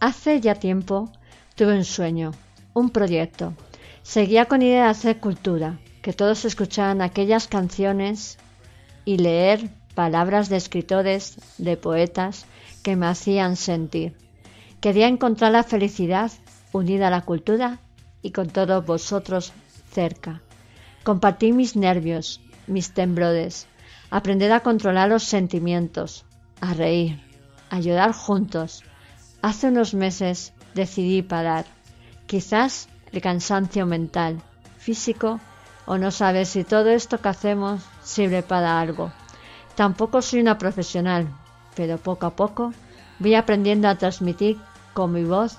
Hace ya tiempo tuve un sueño, un proyecto. Seguía con idea de hacer cultura, que todos escucharan aquellas canciones y leer palabras de escritores, de poetas que me hacían sentir. Quería encontrar la felicidad unida a la cultura y con todos vosotros cerca. Compartir mis nervios, mis temblores, aprender a controlar los sentimientos, a reír, a llorar juntos. Hace unos meses decidí parar. Quizás el cansancio mental, físico, o no saber si todo esto que hacemos sirve para algo. Tampoco soy una profesional, pero poco a poco voy aprendiendo a transmitir con mi voz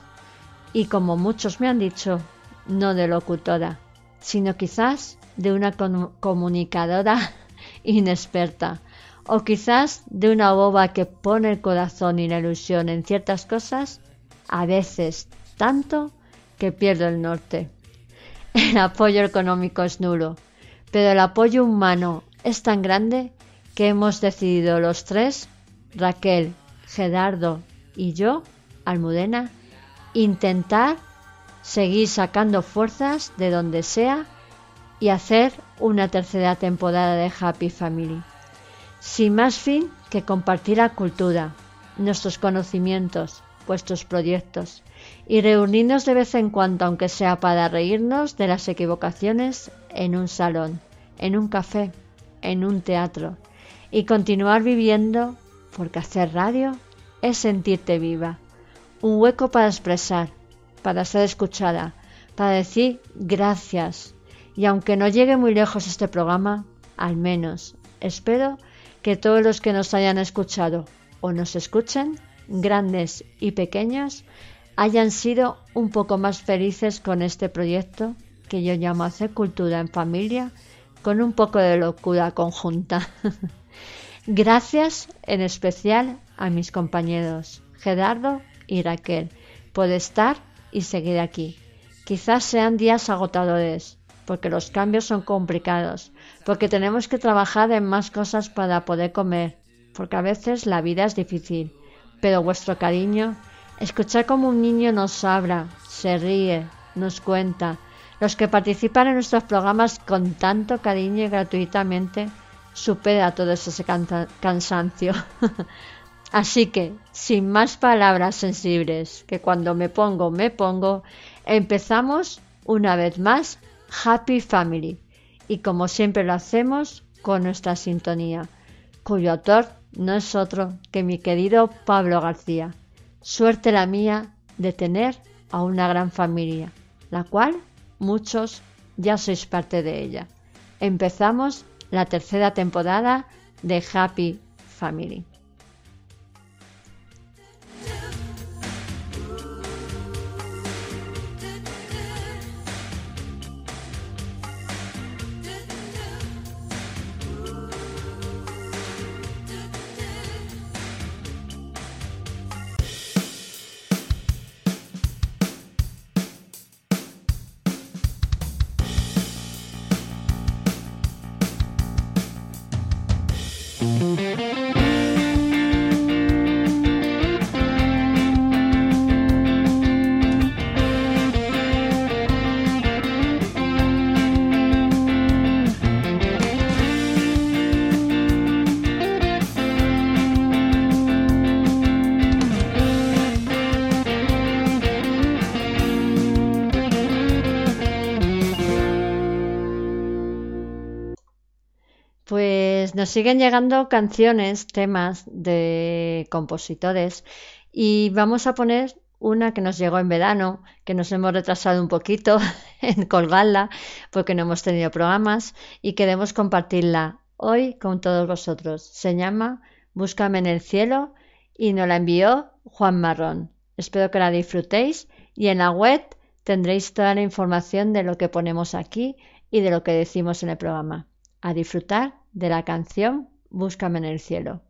y como muchos me han dicho, no de locutora, sino quizás de una comunicadora inexperta o quizás de una boba que pone el corazón y la ilusión en ciertas cosas, a veces tanto que pierdo el norte. El apoyo económico es nulo, pero el apoyo humano es tan grande que hemos decidido los tres, Raquel, Gerardo y yo, Almudena, intentar seguir sacando fuerzas de donde sea y hacer una tercera temporada de Happy Family. Sin más fin que compartir la cultura, nuestros conocimientos, vuestros proyectos y reunirnos de vez en cuando, aunque sea para reírnos de las equivocaciones, en un salón, en un café, en un teatro y continuar viviendo, porque hacer radio es sentirte viva, un hueco para expresar, para ser escuchada, para decir gracias. Y aunque no llegue muy lejos este programa, al menos espero que todos los que nos hayan escuchado o nos escuchen, grandes y pequeños, hayan sido un poco más felices con este proyecto que yo llamo hacer cultura en familia con un poco de locura conjunta. Gracias en especial a mis compañeros Gerardo y Raquel por estar y seguir aquí. Quizás sean días agotadores, porque los cambios son complicados, porque tenemos que trabajar en más cosas para poder comer, porque a veces la vida es difícil. Pero vuestro cariño, escuchar como un niño nos habla, se ríe, nos cuenta, los que participan en nuestros programas con tanto cariño y gratuitamente, supera todo ese cansancio. Así que, sin más palabras sensibles, que cuando me pongo, me pongo, empezamos una vez más Happy Family. Y como siempre lo hacemos, con nuestra sintonía, cuyo autor no es otro que mi querido Pablo García. Suerte la mía de tener a una gran familia, la cual muchos ya sois parte de ella. Empezamos la tercera temporada de Happy Family. Nos siguen llegando canciones, temas de compositores y vamos a poner una que nos llegó en verano, que nos hemos retrasado un poquito en colgarla porque no hemos tenido programas y queremos compartirla hoy con todos vosotros. Se llama Búscame en el cielo y nos la envió Juan Marrón. Espero que la disfrutéis y en la web tendréis toda la información de lo que ponemos aquí y de lo que decimos en el programa. A disfrutar de la canción Búscame en el cielo.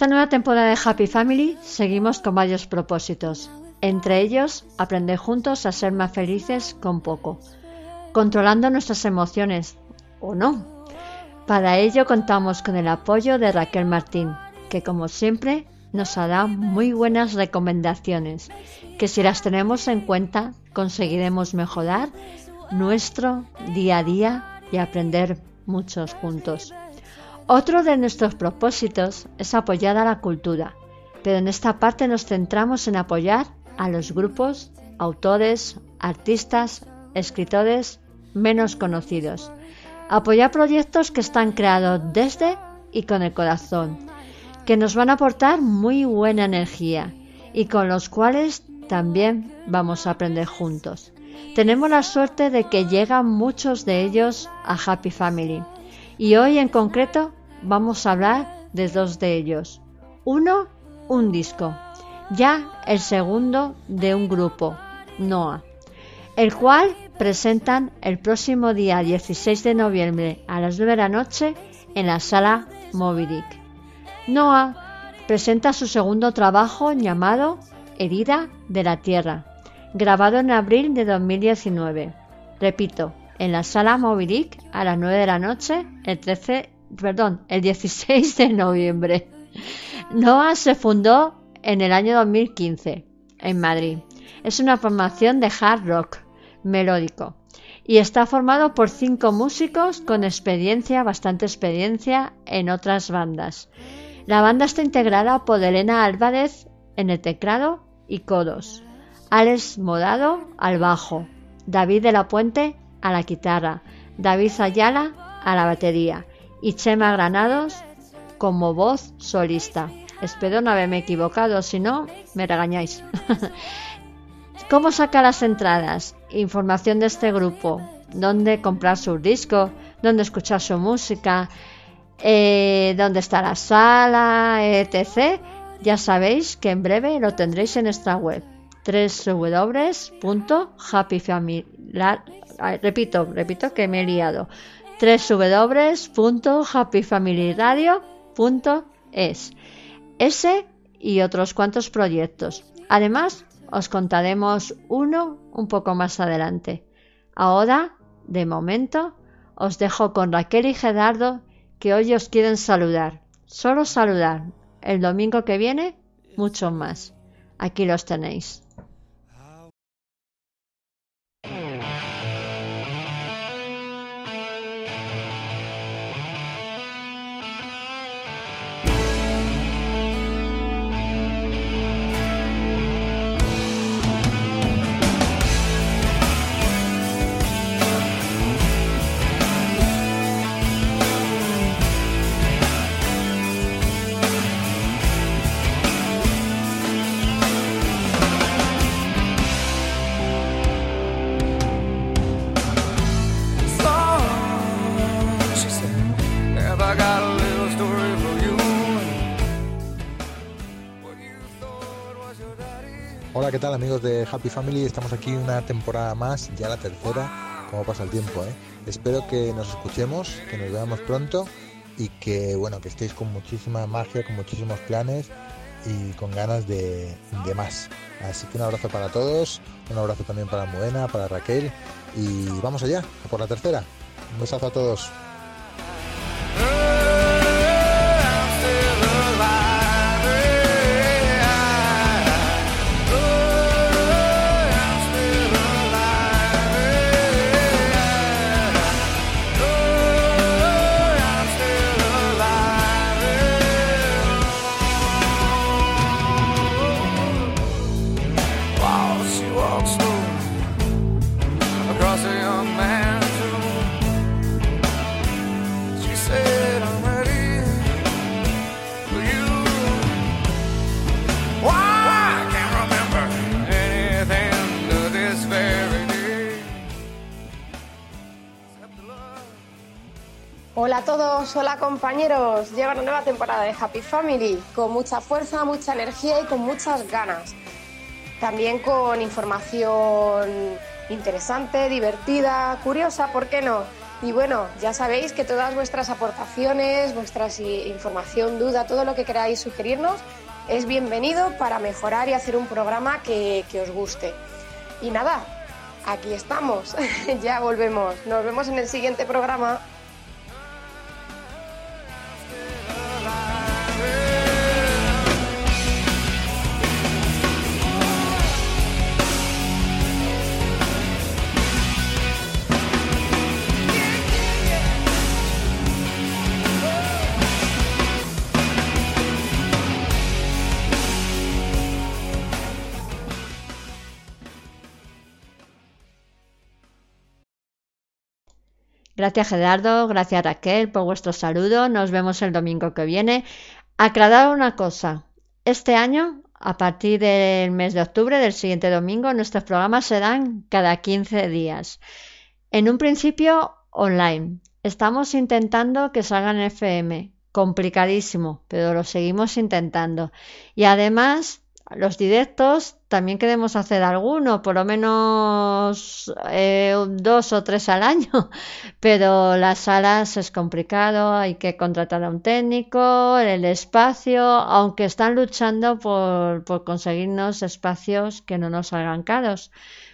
Esta nueva temporada de Happy Family seguimos con varios propósitos. Entre ellos, aprender juntos a ser más felices con poco, controlando nuestras emociones, o no. Para ello contamos con el apoyo de Raquel Martín, que como siempre nos hará muy buenas recomendaciones, que si las tenemos en cuenta conseguiremos mejorar nuestro día a día y aprender muchos juntos. Otro de nuestros propósitos es apoyar a la cultura, pero en esta parte nos centramos en apoyar a los grupos, autores, artistas, escritores menos conocidos. Apoyar proyectos que están creados desde y con el corazón, que nos van a aportar muy buena energía y con los cuales también vamos a aprender juntos. Tenemos la suerte de que llegan muchos de ellos a Happy Family y hoy en concreto vamos a hablar de dos de ellos. Uno, un disco, ya el segundo de un grupo, Noah, el cual presentan el próximo día 16 de noviembre a las 9 de la noche en la sala Moby Noah presenta su segundo trabajo llamado Herida de la Tierra, grabado en abril de 2019. Repito, en la sala Moby a las 9 de la noche el 13 perdón, el 16 de noviembre. Noah se fundó en el año 2015 en Madrid. Es una formación de hard rock melódico y está formado por cinco músicos con experiencia, bastante experiencia en otras bandas. La banda está integrada por Elena Álvarez en el teclado y codos, Alex Modado al bajo, David de la Puente a la guitarra, David Ayala a la batería y Chema Granados como voz solista. Espero no haberme equivocado, si no, me regañáis. ¿Cómo sacar las entradas? Información de este grupo, dónde comprar su disco, dónde escuchar su música, eh, dónde está la sala, etc. Ya sabéis que en breve lo tendréis en nuestra web www.happyfamily repito, repito que me he liado www.happyfamilyradio.es. Ese y otros cuantos proyectos. Además, os contaremos uno un poco más adelante. Ahora, de momento, os dejo con Raquel y Gerardo que hoy os quieren saludar. Solo saludar. El domingo que viene, mucho más. Aquí los tenéis. Amigos de Happy Family? Estamos aquí una temporada más, ya la tercera, como pasa el tiempo, ¿eh? Espero que nos escuchemos, que nos veamos pronto y que, bueno, que estéis con muchísima magia, con muchísimos planes y con ganas de, de más. Así que un abrazo para todos, un abrazo también para Moena, para Raquel y vamos allá, por la tercera. Un besazo a todos. Hola compañeros. Llega una nueva temporada de Happy Family con mucha fuerza, mucha energía y con muchas ganas. También con información interesante, divertida, curiosa, ¿por qué no? Y bueno, ya sabéis que todas vuestras aportaciones, vuestra información, duda, todo lo que queráis sugerirnos es bienvenido para mejorar y hacer un programa que, que os guste. Y nada, aquí estamos, ya volvemos. Nos vemos en el siguiente programa. Gracias Gerardo, gracias Raquel por vuestro saludo. Nos vemos el domingo que viene. Aclarar una cosa. Este año, a partir del mes de octubre, del siguiente domingo, nuestros programas serán cada 15 días. En un principio, online. Estamos intentando que salgan FM. Complicadísimo, pero lo seguimos intentando. Y además, los directos también queremos hacer alguno, por lo menos eh, dos o tres al año, pero las salas es complicado, hay que contratar a un técnico, el espacio, aunque están luchando por, por conseguirnos espacios que no nos hagan caros,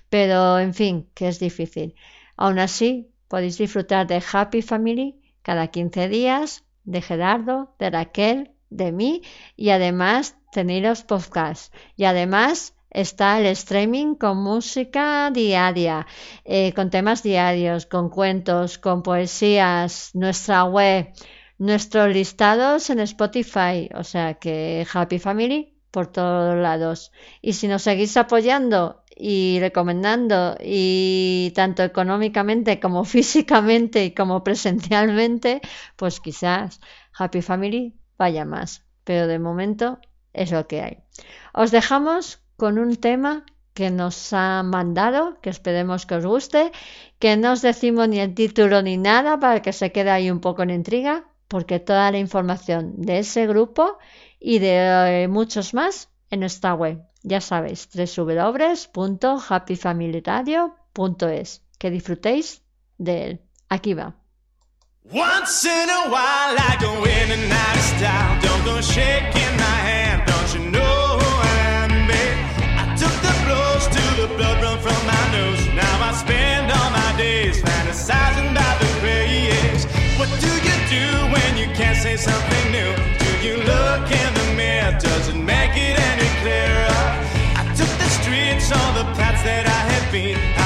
pero en fin, que es difícil. Aún así, podéis disfrutar de Happy Family cada 15 días, de Gerardo, de Raquel, de mí y además podcasts y además está el streaming con música diaria, eh, con temas diarios, con cuentos, con poesías, nuestra web, nuestros listados en Spotify, o sea que Happy Family por todos lados. Y si nos seguís apoyando y recomendando y tanto económicamente como físicamente y como presencialmente, pues quizás Happy Family vaya más. Pero de momento es lo que hay. Os dejamos con un tema que nos ha mandado, que esperemos que os guste, que no os decimos ni el título ni nada para que se quede ahí un poco en intriga, porque toda la información de ese grupo y de eh, muchos más en nuestra web. Ya sabéis, www.happyfamiliradio.es. Que disfrutéis de él. Aquí va. To the blood run from my nose. Now I spend all my days fantasizing about the craze. What do you do when you can't say something new? Do you look in the mirror? Does it make it any clearer? I took the streets, all the paths that I had been. I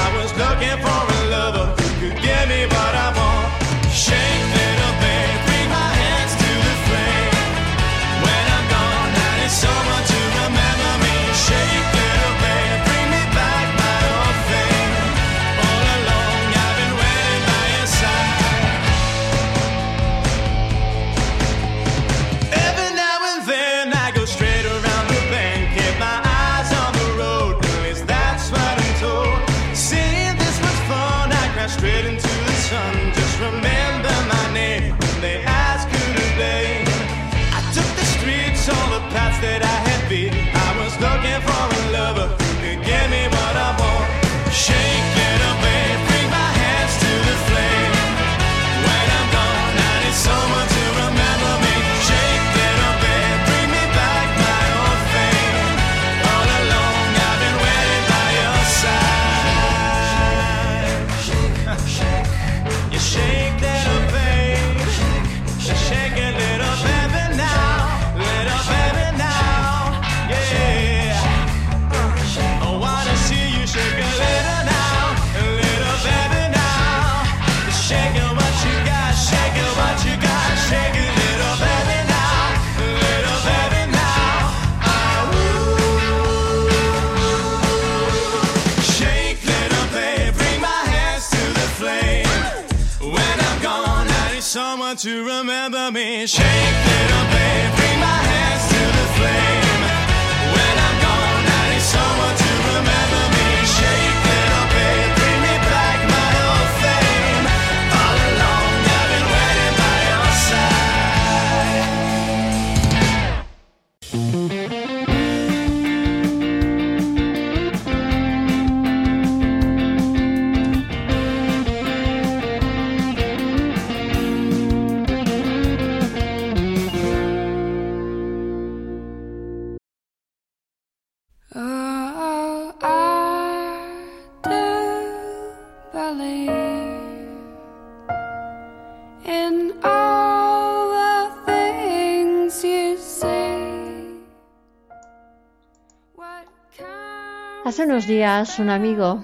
Hace unos días un amigo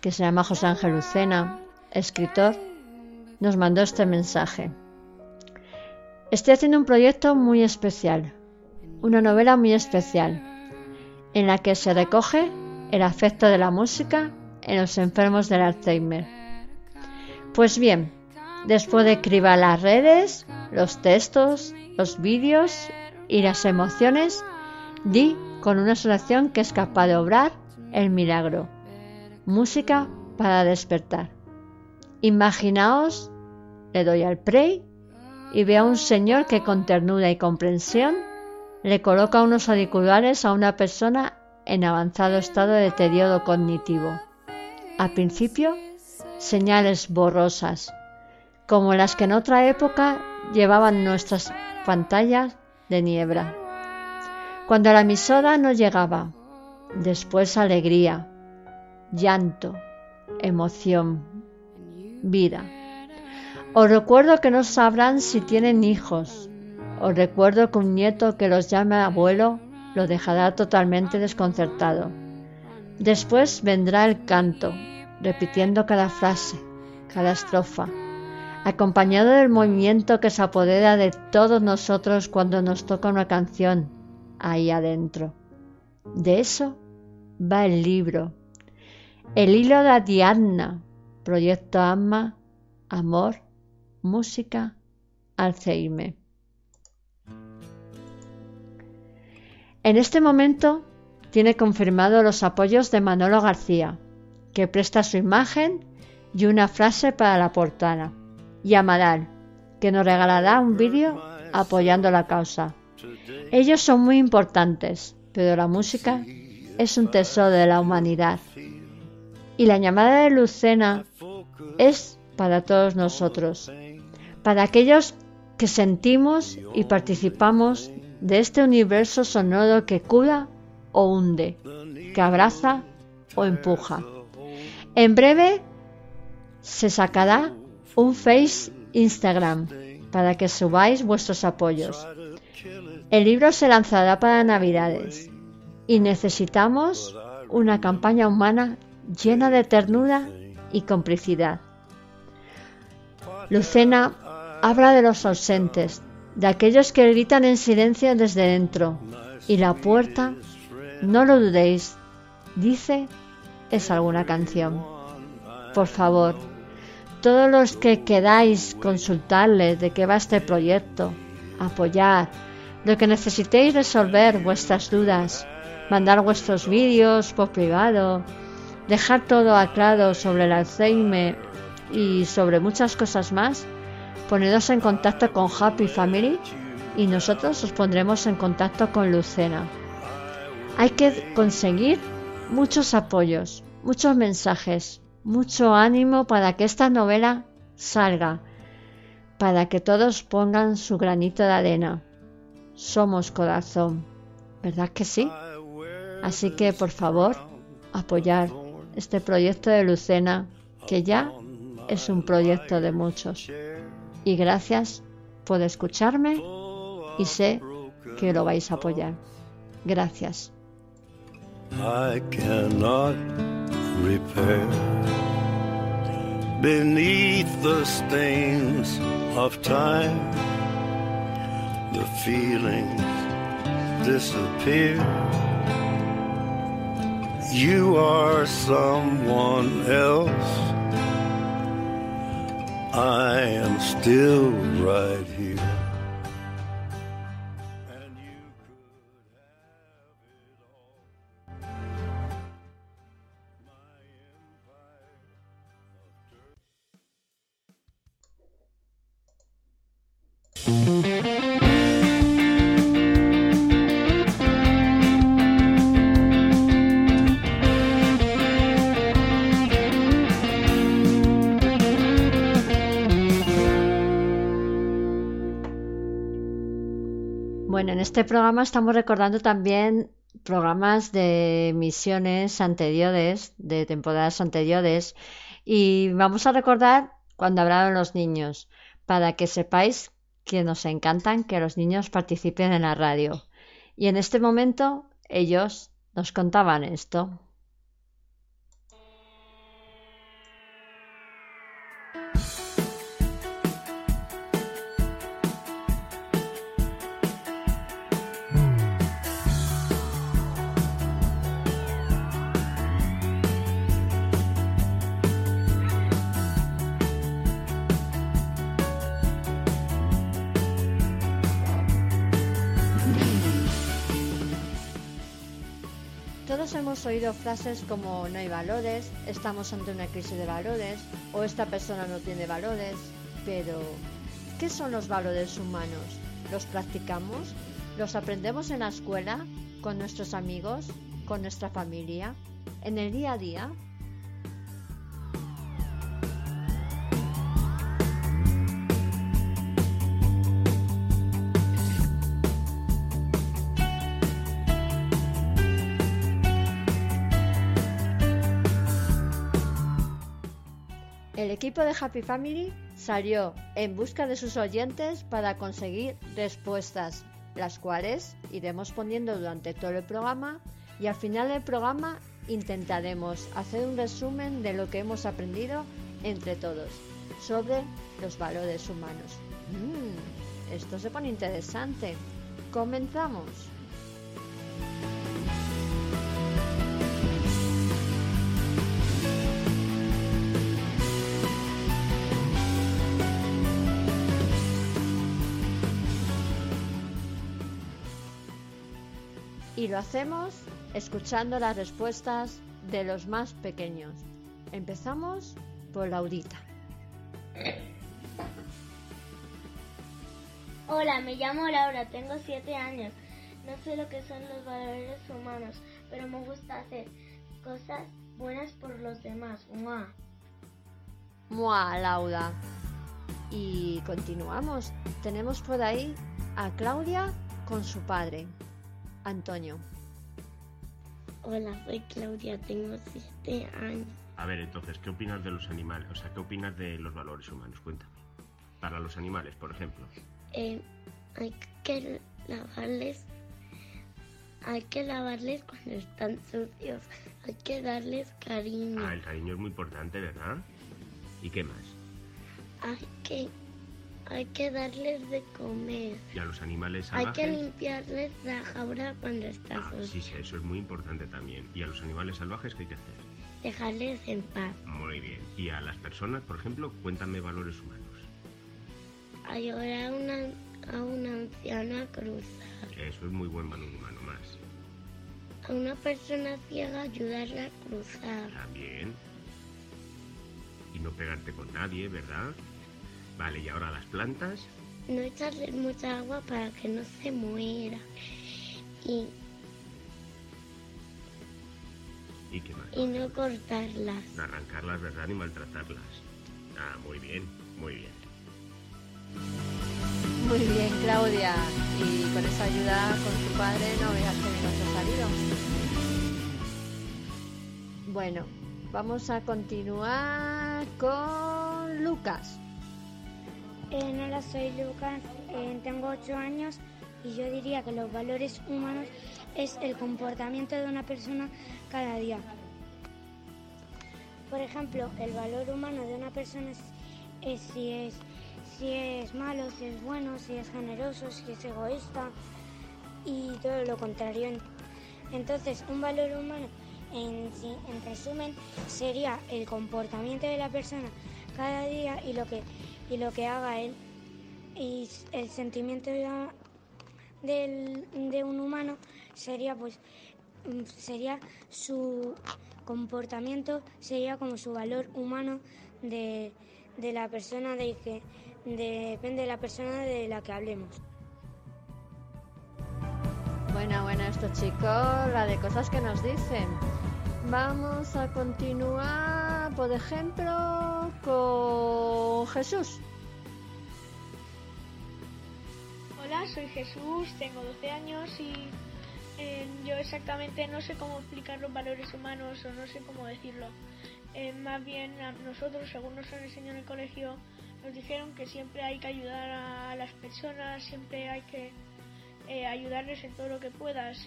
que se llama José Ángel Lucena, escritor, nos mandó este mensaje. Estoy haciendo un proyecto muy especial, una novela muy especial, en la que se recoge el afecto de la música en los enfermos del Alzheimer. Pues bien, después de escribir las redes, los textos, los vídeos y las emociones, di con una solución que es capaz de obrar el milagro. Música para despertar. Imaginaos, le doy al play y veo a un señor que con ternura y comprensión le coloca unos auriculares a una persona en avanzado estado de deterioro cognitivo. Al principio, señales borrosas, como las que en otra época llevaban nuestras pantallas de niebla. Cuando la emisora no llegaba, después alegría, llanto, emoción, vida. Os recuerdo que no sabrán si tienen hijos. Os recuerdo que un nieto que los llame abuelo lo dejará totalmente desconcertado. Después vendrá el canto, repitiendo cada frase, cada estrofa, acompañado del movimiento que se apodera de todos nosotros cuando nos toca una canción ahí adentro. De eso va el libro. El hilo de Ariadna, Proyecto Alma, Amor, Música, Alzheimer. En este momento tiene confirmado los apoyos de Manolo García, que presta su imagen y una frase para la portada, y Amaral, que nos regalará un vídeo apoyando la causa. Ellos son muy importantes, pero la música es un tesoro de la humanidad. Y la llamada de Lucena es para todos nosotros, para aquellos que sentimos y participamos de este universo sonoro que cura o hunde, que abraza o empuja. En breve se sacará un Face Instagram para que subáis vuestros apoyos. El libro se lanzará para Navidades y necesitamos una campaña humana llena de ternura y complicidad. Lucena habla de los ausentes, de aquellos que gritan en silencio desde dentro, y la puerta, no lo dudéis, dice, es alguna canción. Por favor, todos los que queráis consultarle de qué va este proyecto, apoyar, lo que necesitéis resolver vuestras dudas, mandar vuestros vídeos por privado, dejar todo aclarado sobre el Alzheimer y sobre muchas cosas más, ponedos en contacto con Happy Family y nosotros os pondremos en contacto con Lucena. Hay que conseguir muchos apoyos, muchos mensajes, mucho ánimo para que esta novela salga, para que todos pongan su granito de arena. Somos corazón, ¿verdad que sí? Así que por favor, apoyar este proyecto de Lucena, que ya es un proyecto de muchos. Y gracias por escucharme y sé que lo vais a apoyar. Gracias. The feelings disappear. You are someone else. I am still right here. Este programa estamos recordando también programas de misiones anteriores, de temporadas anteriores, y vamos a recordar cuando hablaron los niños, para que sepáis que nos encantan que los niños participen en la radio. Y en este momento ellos nos contaban esto. Todos hemos oído frases como no hay valores, estamos ante una crisis de valores o esta persona no tiene valores, pero ¿qué son los valores humanos? ¿Los practicamos? ¿Los aprendemos en la escuela, con nuestros amigos, con nuestra familia, en el día a día? Equipo de Happy Family salió en busca de sus oyentes para conseguir respuestas, las cuales iremos poniendo durante todo el programa y al final del programa intentaremos hacer un resumen de lo que hemos aprendido entre todos sobre los valores humanos. Mm, esto se pone interesante. Comenzamos. Y lo hacemos escuchando las respuestas de los más pequeños. Empezamos por Laurita. Hola, me llamo Laura, tengo siete años. No sé lo que son los valores humanos, pero me gusta hacer cosas buenas por los demás. ¡Mua! Mua, Laura. Y continuamos. Tenemos por ahí a Claudia con su padre. Antonio. Hola, soy Claudia, tengo siete años. A ver, entonces, ¿qué opinas de los animales? O sea, ¿qué opinas de los valores humanos? Cuéntame. Para los animales, por ejemplo. Eh, hay que lavarles, hay que lavarles cuando están sucios, hay que darles cariño, Ah, el cariño es muy importante, ¿verdad? ¿Y qué más? hay que, hay que darles de comer, ¿Y a los animales hay que salvajes? limpiarles la jaula cuando está Ah, sí, sí, eso es muy importante también. ¿Y a los animales salvajes qué hay que hacer? dejarles en paz, Muy bien. ¿Y a las personas, por ejemplo? Cuéntame valores humanos. ayudar a una, a una anciana a cruzar, Eso es muy buen valor humano más. a una persona ciega ayudarla a cruzar, También. Y no pegarte con nadie, ¿verdad? Vale, y ahora las plantas. no echarles mucha agua para que no se muera y, ¿Y qué más? y no cortarlas. No arrancarlas, ¿verdad? Ni maltratarlas. Ah, muy bien, muy bien. Muy bien, Claudia. Y con esa ayuda con tu padre no veas que bien os ha salido. Bueno, vamos a continuar con Lucas. Eh, hola, soy Lucas, eh, tengo 8 años y yo diría que los valores humanos es el comportamiento de una persona cada día. Por ejemplo, el valor humano de una persona es, si es si es malo, si es bueno, si es generoso, si es egoísta y todo lo contrario. Entonces, un valor humano, en, en resumen, sería el comportamiento de la persona cada día y lo que, y lo que haga él. Y el sentimiento de, de un humano sería pues mm, sería su comportamiento sería como su valor humano de, de la persona de que depende de la persona de la que hablemos. Bueno, bueno, estos chicos, la de cosas que nos dicen. Vamos a continuar, por ejemplo, con Jesús. Hola, soy Jesús, tengo 12 años y eh, yo exactamente no sé cómo explicar los valores humanos o no sé cómo decirlo. Eh, más bien nosotros, según nos han enseñado en el colegio, nos dijeron que siempre hay que ayudar a las personas, siempre hay que eh, ayudarles en todo lo que puedas,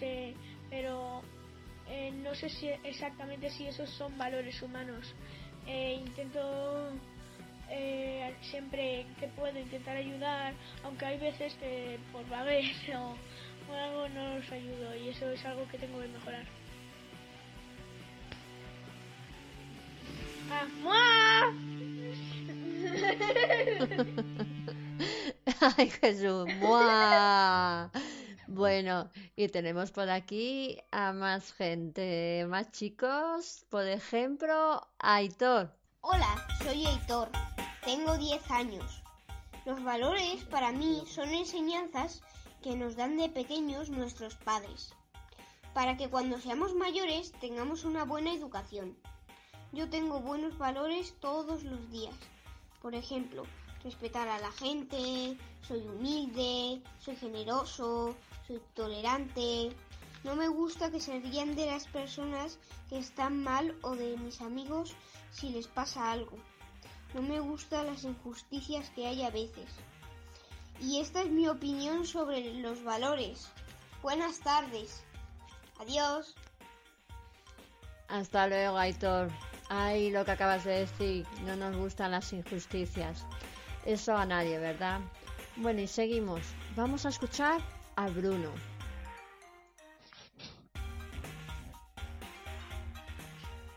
eh, no sé si exactamente si esos son valores humanos. Eh, intento eh, siempre que puedo intentar ayudar, aunque hay veces que por vaguez o, o algo no los ayudo y eso es algo que tengo que mejorar. ¡Ah! ¡Mua! Ay, Jesús. ¡Buah! Bueno, y tenemos por aquí a más gente, más chicos. Por ejemplo, Aitor. Hola, soy Aitor. Tengo 10 años. Los valores para mí son enseñanzas que nos dan de pequeños nuestros padres, para que cuando seamos mayores tengamos una buena educación. Yo tengo buenos valores todos los días. Por ejemplo, respetar a la gente, soy humilde, soy generoso, tolerante. No me gusta que se rían de las personas que están mal o de mis amigos si les pasa algo. No me gustan las injusticias que hay a veces. Y esta es mi opinión sobre los valores. Buenas tardes. Adiós. Hasta luego, Aitor. Ay, lo que acabas de decir, no nos gustan las injusticias. Eso a nadie, ¿verdad? Bueno, y seguimos. Vamos a escuchar a Bruno.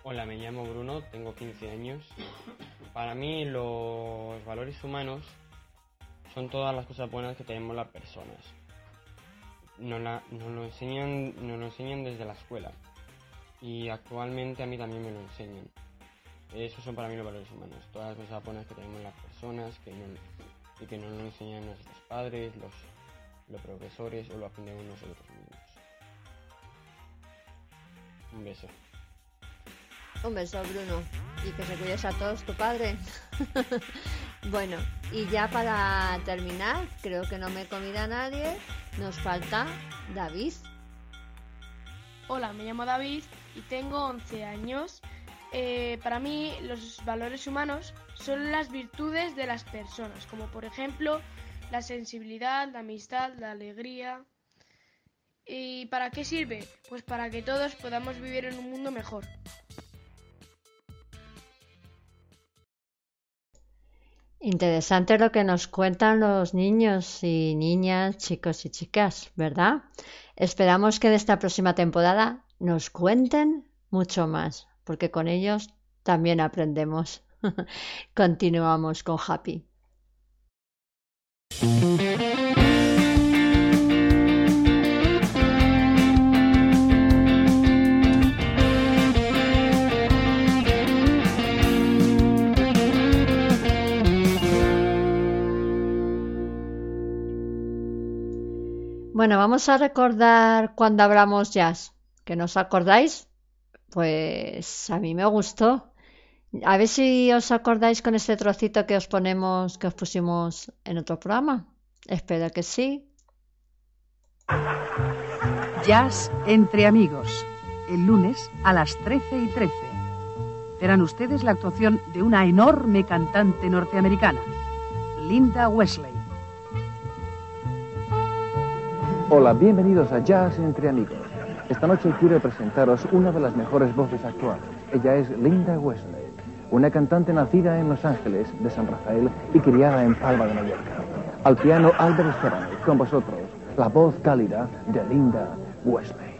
Hola, me llamo Bruno, tengo 15 años. Para mí los valores humanos son todas las cosas buenas que tenemos las personas. Nos, la- nos lo enseñan, nos lo enseñan desde la escuela y actualmente a mí también me lo enseñan. Esos son para mí los valores humanos, todas las cosas buenas que tenemos las personas que no, y que nos lo enseñan nuestros padres, los, los profesores o lo aprendemos nosotros mismos. Un beso. Un beso, Bruno. Y que se cuides a todos tu padre. bueno, y ya para terminar, creo que no me he comido a nadie. Nos falta David. Hola, me llamo David y tengo 11 años. Eh, para mí los valores humanos son las virtudes de las personas, como por ejemplo la sensibilidad, la amistad, la alegría. ¿Y para qué sirve? Pues para que todos podamos vivir en un mundo mejor. Interesante lo que nos cuentan los niños y niñas, chicos y chicas, ¿verdad? Esperamos que de esta próxima temporada nos cuenten mucho más, porque con ellos también aprendemos. Continuamos con Happy. Bueno, vamos a recordar cuando hablamos jazz. ¿Que nos acordáis? Pues a mí me gustó. A ver si os acordáis con este trocito que os ponemos, que os pusimos en otro programa. Espero que sí. Jazz entre amigos, el lunes a las 13 y 13. Verán ustedes la actuación de una enorme cantante norteamericana, Linda Wesley. Hola, bienvenidos a Jazz entre amigos. Esta noche quiero presentaros una de las mejores voces actuales. Ella es Linda Wesley, una cantante nacida en Los Ángeles de San Rafael y criada en Palma de Mallorca. Al piano Albert Esteban, con vosotros, la voz cálida de Linda Wesley.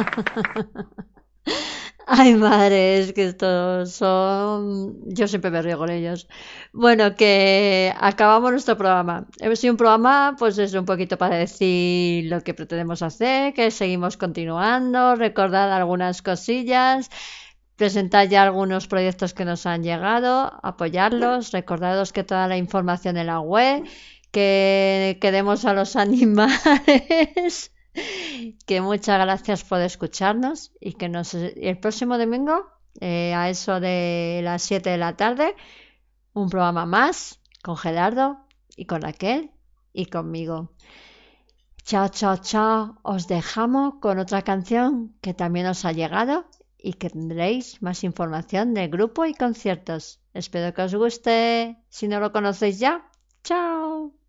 Ay, madre, que estos son... Yo siempre me río con ellos. Bueno, que acabamos nuestro programa. Hemos sido un programa, pues es un poquito para decir lo que pretendemos hacer, que seguimos continuando, recordar algunas cosillas, presentar ya algunos proyectos que nos han llegado, apoyarlos, recordaros que toda la información en la web, que queremos a los animales que muchas gracias por escucharnos y que nos el próximo domingo eh, a eso de las 7 de la tarde un programa más con Gerardo y con Raquel y conmigo. Chao, chao, chao. Os dejamos con otra canción que también os ha llegado y que tendréis más información del grupo y conciertos. Espero que os guste. Si no lo conocéis ya, chao.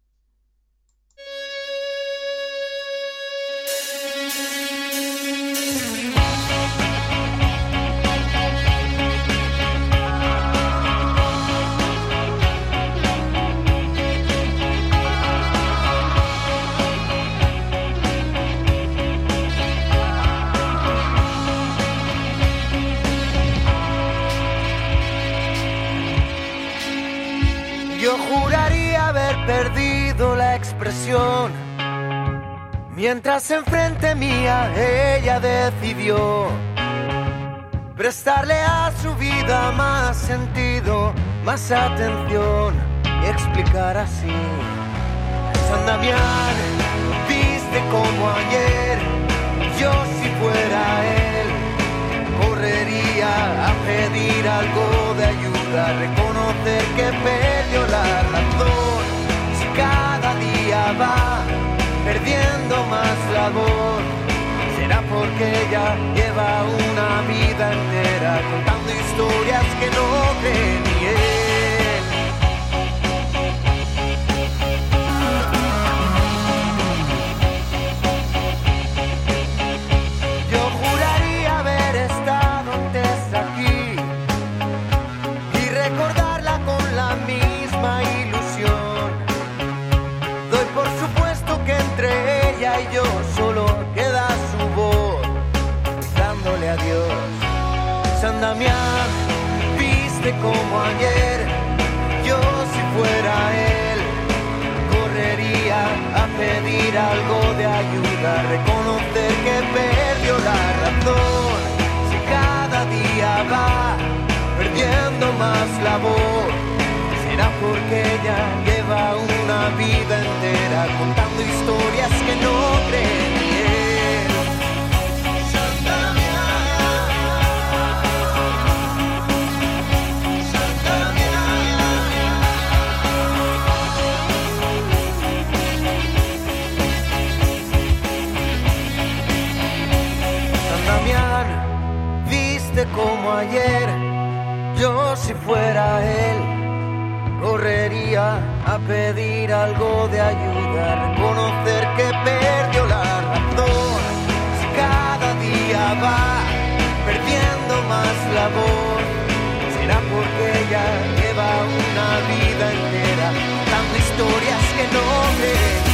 Mientras enfrente mía ella decidió prestarle a su vida más sentido, más atención y explicar así. San Damián, viste como ayer, yo si fuera él, correría a pedir algo de ayuda, reconocer que perdió la razón. Si cada día va perdiendo más la voz, será porque ella lleva una vida entera contando historias que no cree como ayer, yo si fuera él, correría a pedir algo de ayuda, reconocer que perdió la razón. Si cada día va perdiendo más la voz, será porque ella lleva una vida entera contando historias que no cree como ayer, yo si fuera él, correría a pedir algo de ayuda, reconocer que perdió la razón. Si cada día va perdiendo más la voz, será porque ella lleva una vida entera, dando historias que no cree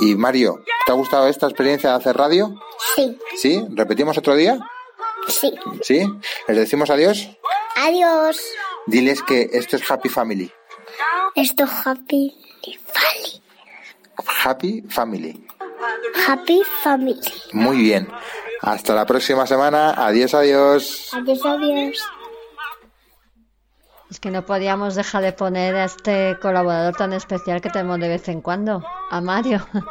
Y Mario, ¿te ha gustado esta experiencia de hacer radio? Sí. ¿Sí? ¿Repetimos otro día? Sí. ¿Sí? ¿Les decimos adiós? Adiós. Diles que esto es Happy Family. Esto es Happy Happy Family. Happy Family. Muy bien. Hasta la próxima semana. Adiós, adiós. Adiós, adiós. Es que no podíamos dejar de poner a este colaborador tan especial que tenemos de vez en cuando, a Mario.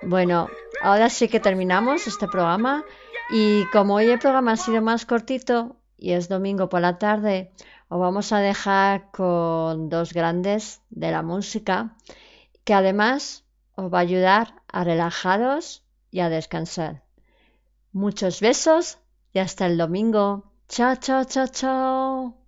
Bueno, ahora sí que terminamos este programa y como hoy el programa ha sido más cortito y es domingo por la tarde, os vamos a dejar con dos grandes de la música que además os va a ayudar a relajaros y a descansar. Muchos besos y hasta el domingo. Chao, chao, chao, chao.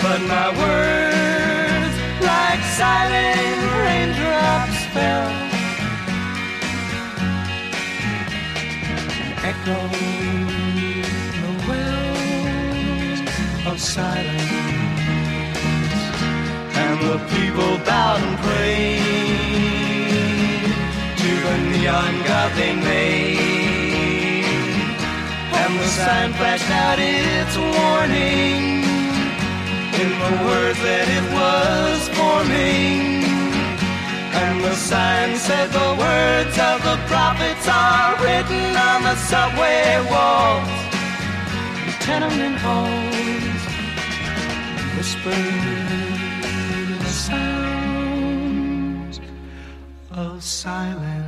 But my words, like silent raindrops, fell. And echoed the wells of silence. And the people bowed and prayed to the neon god they made. And the sign flashed out its warning in the words that it was forming. And the sign said the words of the prophets are written on the subway walls, tenement halls, whispered sounds of silence.